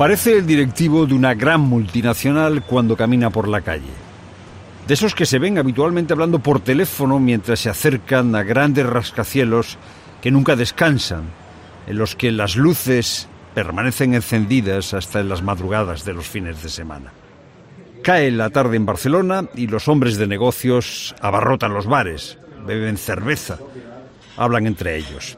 Parece el directivo de una gran multinacional cuando camina por la calle. De esos que se ven habitualmente hablando por teléfono mientras se acercan a grandes rascacielos que nunca descansan, en los que las luces permanecen encendidas hasta en las madrugadas de los fines de semana. Cae la tarde en Barcelona y los hombres de negocios abarrotan los bares, beben cerveza, hablan entre ellos.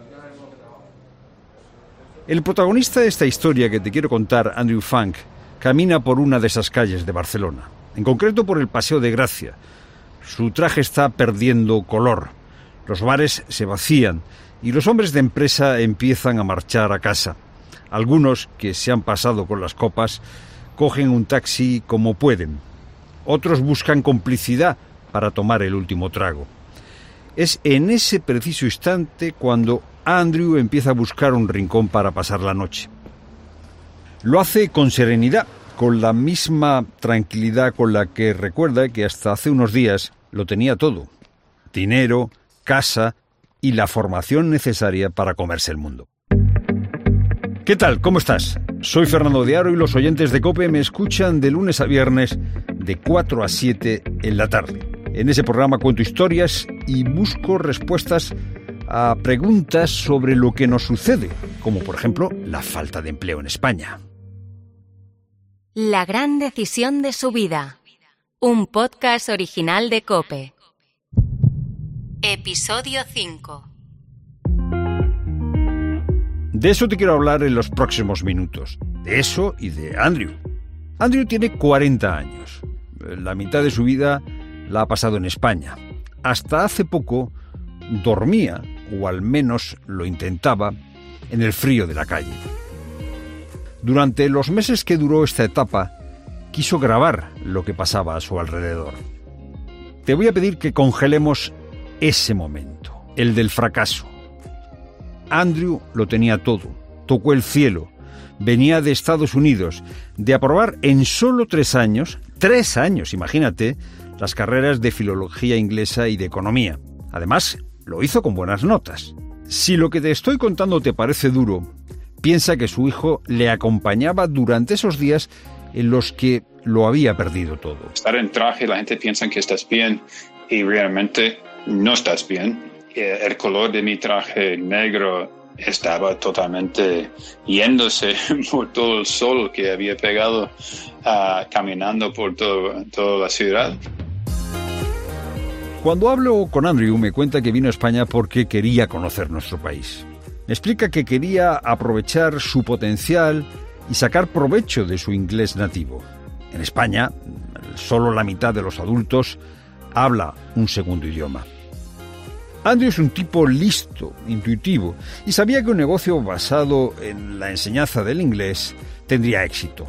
El protagonista de esta historia que te quiero contar, Andrew Funk, camina por una de esas calles de Barcelona, en concreto por el Paseo de Gracia. Su traje está perdiendo color, los bares se vacían y los hombres de empresa empiezan a marchar a casa. Algunos, que se han pasado con las copas, cogen un taxi como pueden. Otros buscan complicidad para tomar el último trago. Es en ese preciso instante cuando Andrew empieza a buscar un rincón para pasar la noche. Lo hace con serenidad, con la misma tranquilidad con la que recuerda que hasta hace unos días lo tenía todo. Dinero, casa y la formación necesaria para comerse el mundo. ¿Qué tal? ¿Cómo estás? Soy Fernando de Aro y los oyentes de Cope me escuchan de lunes a viernes de 4 a 7 en la tarde. En ese programa cuento historias y busco respuestas a preguntas sobre lo que nos sucede, como por ejemplo la falta de empleo en España. La gran decisión de su vida. Un podcast original de Cope. Episodio 5. De eso te quiero hablar en los próximos minutos. De eso y de Andrew. Andrew tiene 40 años. La mitad de su vida la ha pasado en España. Hasta hace poco dormía, o al menos lo intentaba, en el frío de la calle. Durante los meses que duró esta etapa, quiso grabar lo que pasaba a su alrededor. Te voy a pedir que congelemos ese momento, el del fracaso, Andrew lo tenía todo. Tocó el cielo. Venía de Estados Unidos, de aprobar en solo tres años, tres años, imagínate, las carreras de filología inglesa y de economía. Además, lo hizo con buenas notas. Si lo que te estoy contando te parece duro, piensa que su hijo le acompañaba durante esos días en los que lo había perdido todo. Estar en traje, la gente piensa que estás bien y realmente no estás bien el color de mi traje negro estaba totalmente yéndose por todo el sol que había pegado uh, caminando por toda la ciudad. Cuando hablo con Andrew me cuenta que vino a España porque quería conocer nuestro país. Me explica que quería aprovechar su potencial y sacar provecho de su inglés nativo. En España, solo la mitad de los adultos habla un segundo idioma. Andrew es un tipo listo, intuitivo, y sabía que un negocio basado en la enseñanza del inglés tendría éxito.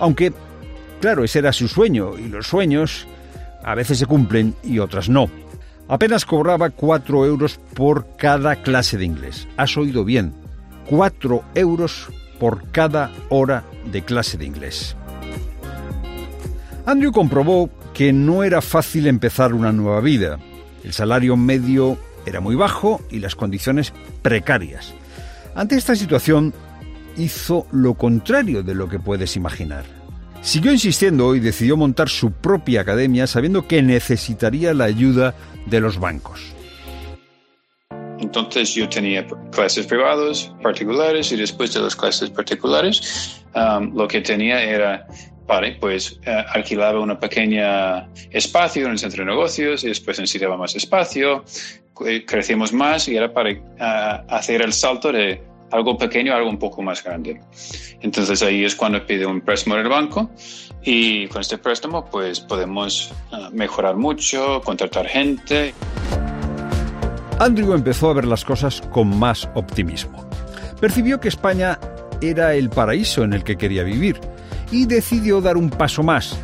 Aunque, claro, ese era su sueño, y los sueños a veces se cumplen y otras no. Apenas cobraba cuatro euros por cada clase de inglés. Has oído bien, cuatro euros por cada hora de clase de inglés. Andrew comprobó que no era fácil empezar una nueva vida, el salario medio era muy bajo y las condiciones precarias. Ante esta situación hizo lo contrario de lo que puedes imaginar. Siguió insistiendo y decidió montar su propia academia sabiendo que necesitaría la ayuda de los bancos. Entonces yo tenía clases privadas, particulares y después de las clases particulares um, lo que tenía era Vale, pues eh, alquilaba una pequeña espacio en el centro de negocios y después necesitaba más espacio, eh, crecimos más y era para eh, hacer el salto de algo pequeño algo un poco más grande. Entonces ahí es cuando pide un préstamo del banco y con este préstamo pues podemos mejorar mucho, contratar gente. Andrew empezó a ver las cosas con más optimismo. Percibió que España era el paraíso en el que quería vivir y decidió dar un paso más.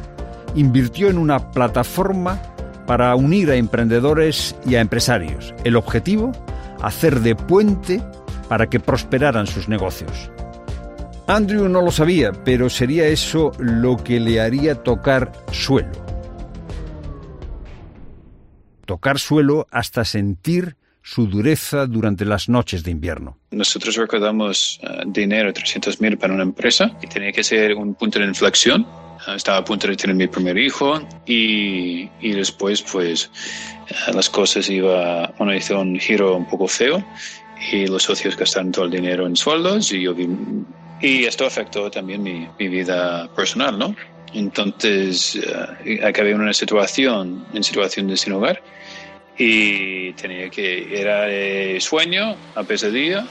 Invirtió en una plataforma para unir a emprendedores y a empresarios. El objetivo, hacer de puente para que prosperaran sus negocios. Andrew no lo sabía, pero sería eso lo que le haría tocar suelo. Tocar suelo hasta sentir su dureza durante las noches de invierno. Nosotros recordamos uh, dinero, 300 mil para una empresa, y tenía que ser un punto de inflexión. Uh, estaba a punto de tener mi primer hijo y, y después pues uh, las cosas iba, bueno, hizo un giro un poco feo y los socios gastaron todo el dinero en sueldos y yo vi, y esto afectó también mi, vida personal, ¿no? Entonces acabé en una situación, en situación de sin hogar y tenía que era de sueño a pesadilla.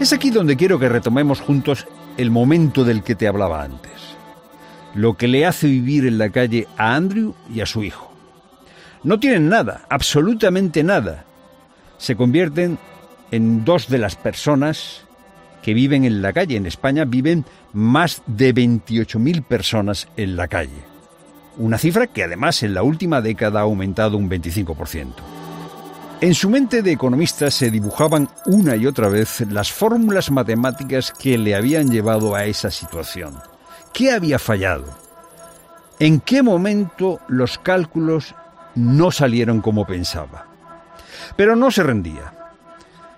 Es aquí donde quiero que retomemos juntos el momento del que te hablaba antes. Lo que le hace vivir en la calle a Andrew y a su hijo. No tienen nada, absolutamente nada. Se convierten en dos de las personas que viven en la calle. En España viven más de 28.000 personas en la calle una cifra que además en la última década ha aumentado un 25%. En su mente de economista se dibujaban una y otra vez las fórmulas matemáticas que le habían llevado a esa situación. ¿Qué había fallado? ¿En qué momento los cálculos no salieron como pensaba? Pero no se rendía.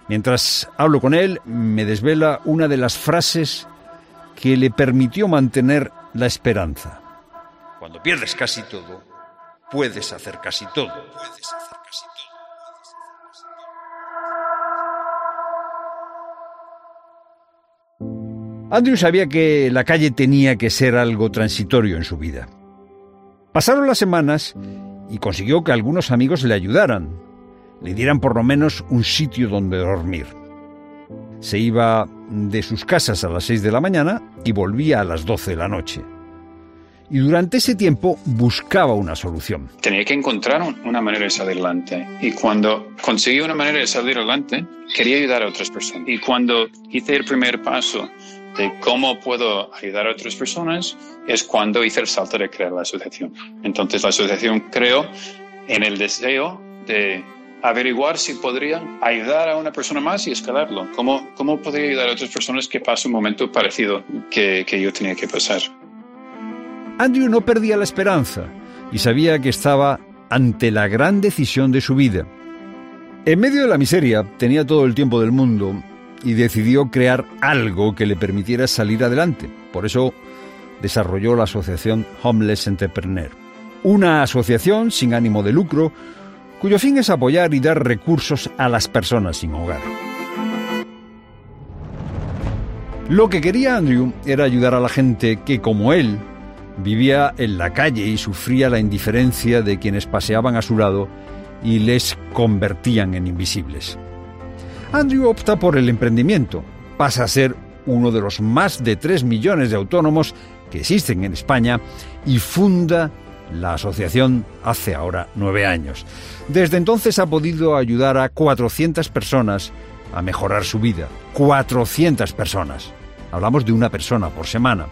Mientras hablo con él, me desvela una de las frases que le permitió mantener la esperanza. Cuando pierdes casi todo, puedes hacer casi todo. Puedes hacer casi todo. Andrew sabía que la calle tenía que ser algo transitorio en su vida. Pasaron las semanas y consiguió que algunos amigos le ayudaran, le dieran por lo menos un sitio donde dormir. Se iba de sus casas a las 6 de la mañana y volvía a las 12 de la noche y durante ese tiempo buscaba una solución. Tenía que encontrar una manera de salir adelante y cuando conseguí una manera de salir adelante quería ayudar a otras personas y cuando hice el primer paso de cómo puedo ayudar a otras personas es cuando hice el salto de crear la asociación. Entonces la asociación creó en el deseo de averiguar si podría ayudar a una persona más y escalarlo. ¿Cómo, cómo podría ayudar a otras personas que pasen un momento parecido que, que yo tenía que pasar? Andrew no perdía la esperanza y sabía que estaba ante la gran decisión de su vida. En medio de la miseria tenía todo el tiempo del mundo y decidió crear algo que le permitiera salir adelante. Por eso desarrolló la asociación Homeless Entrepreneur, una asociación sin ánimo de lucro cuyo fin es apoyar y dar recursos a las personas sin hogar. Lo que quería Andrew era ayudar a la gente que, como él, Vivía en la calle y sufría la indiferencia de quienes paseaban a su lado y les convertían en invisibles. Andrew opta por el emprendimiento. Pasa a ser uno de los más de 3 millones de autónomos que existen en España y funda la asociación hace ahora nueve años. Desde entonces ha podido ayudar a 400 personas a mejorar su vida. 400 personas. Hablamos de una persona por semana.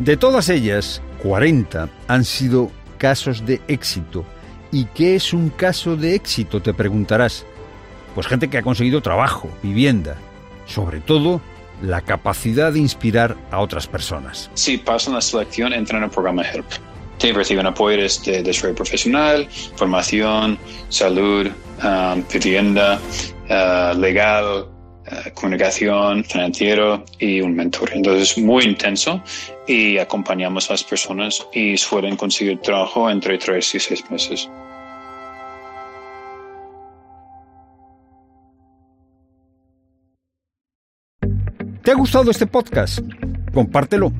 De todas ellas, 40 han sido casos de éxito. ¿Y qué es un caso de éxito? Te preguntarás. Pues gente que ha conseguido trabajo, vivienda, sobre todo la capacidad de inspirar a otras personas. Si pasan la selección, entran en el programa HELP. Te reciben apoyo de desarrollo profesional, formación, salud, um, vivienda, uh, legal, eh, comunicación, financiero y un mentor. Entonces, muy intenso y acompañamos a las personas y suelen conseguir trabajo entre tres y seis meses. ¿Te ha gustado este podcast? Compártelo.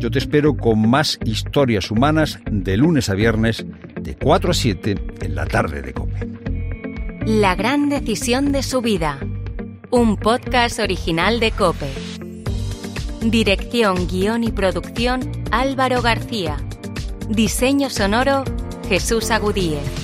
Yo te espero con más historias humanas de lunes a viernes de 4 a 7 en la tarde de COPE. La gran decisión de su vida un podcast original de Cope. Dirección, guion y producción Álvaro García. Diseño sonoro Jesús Agudíez.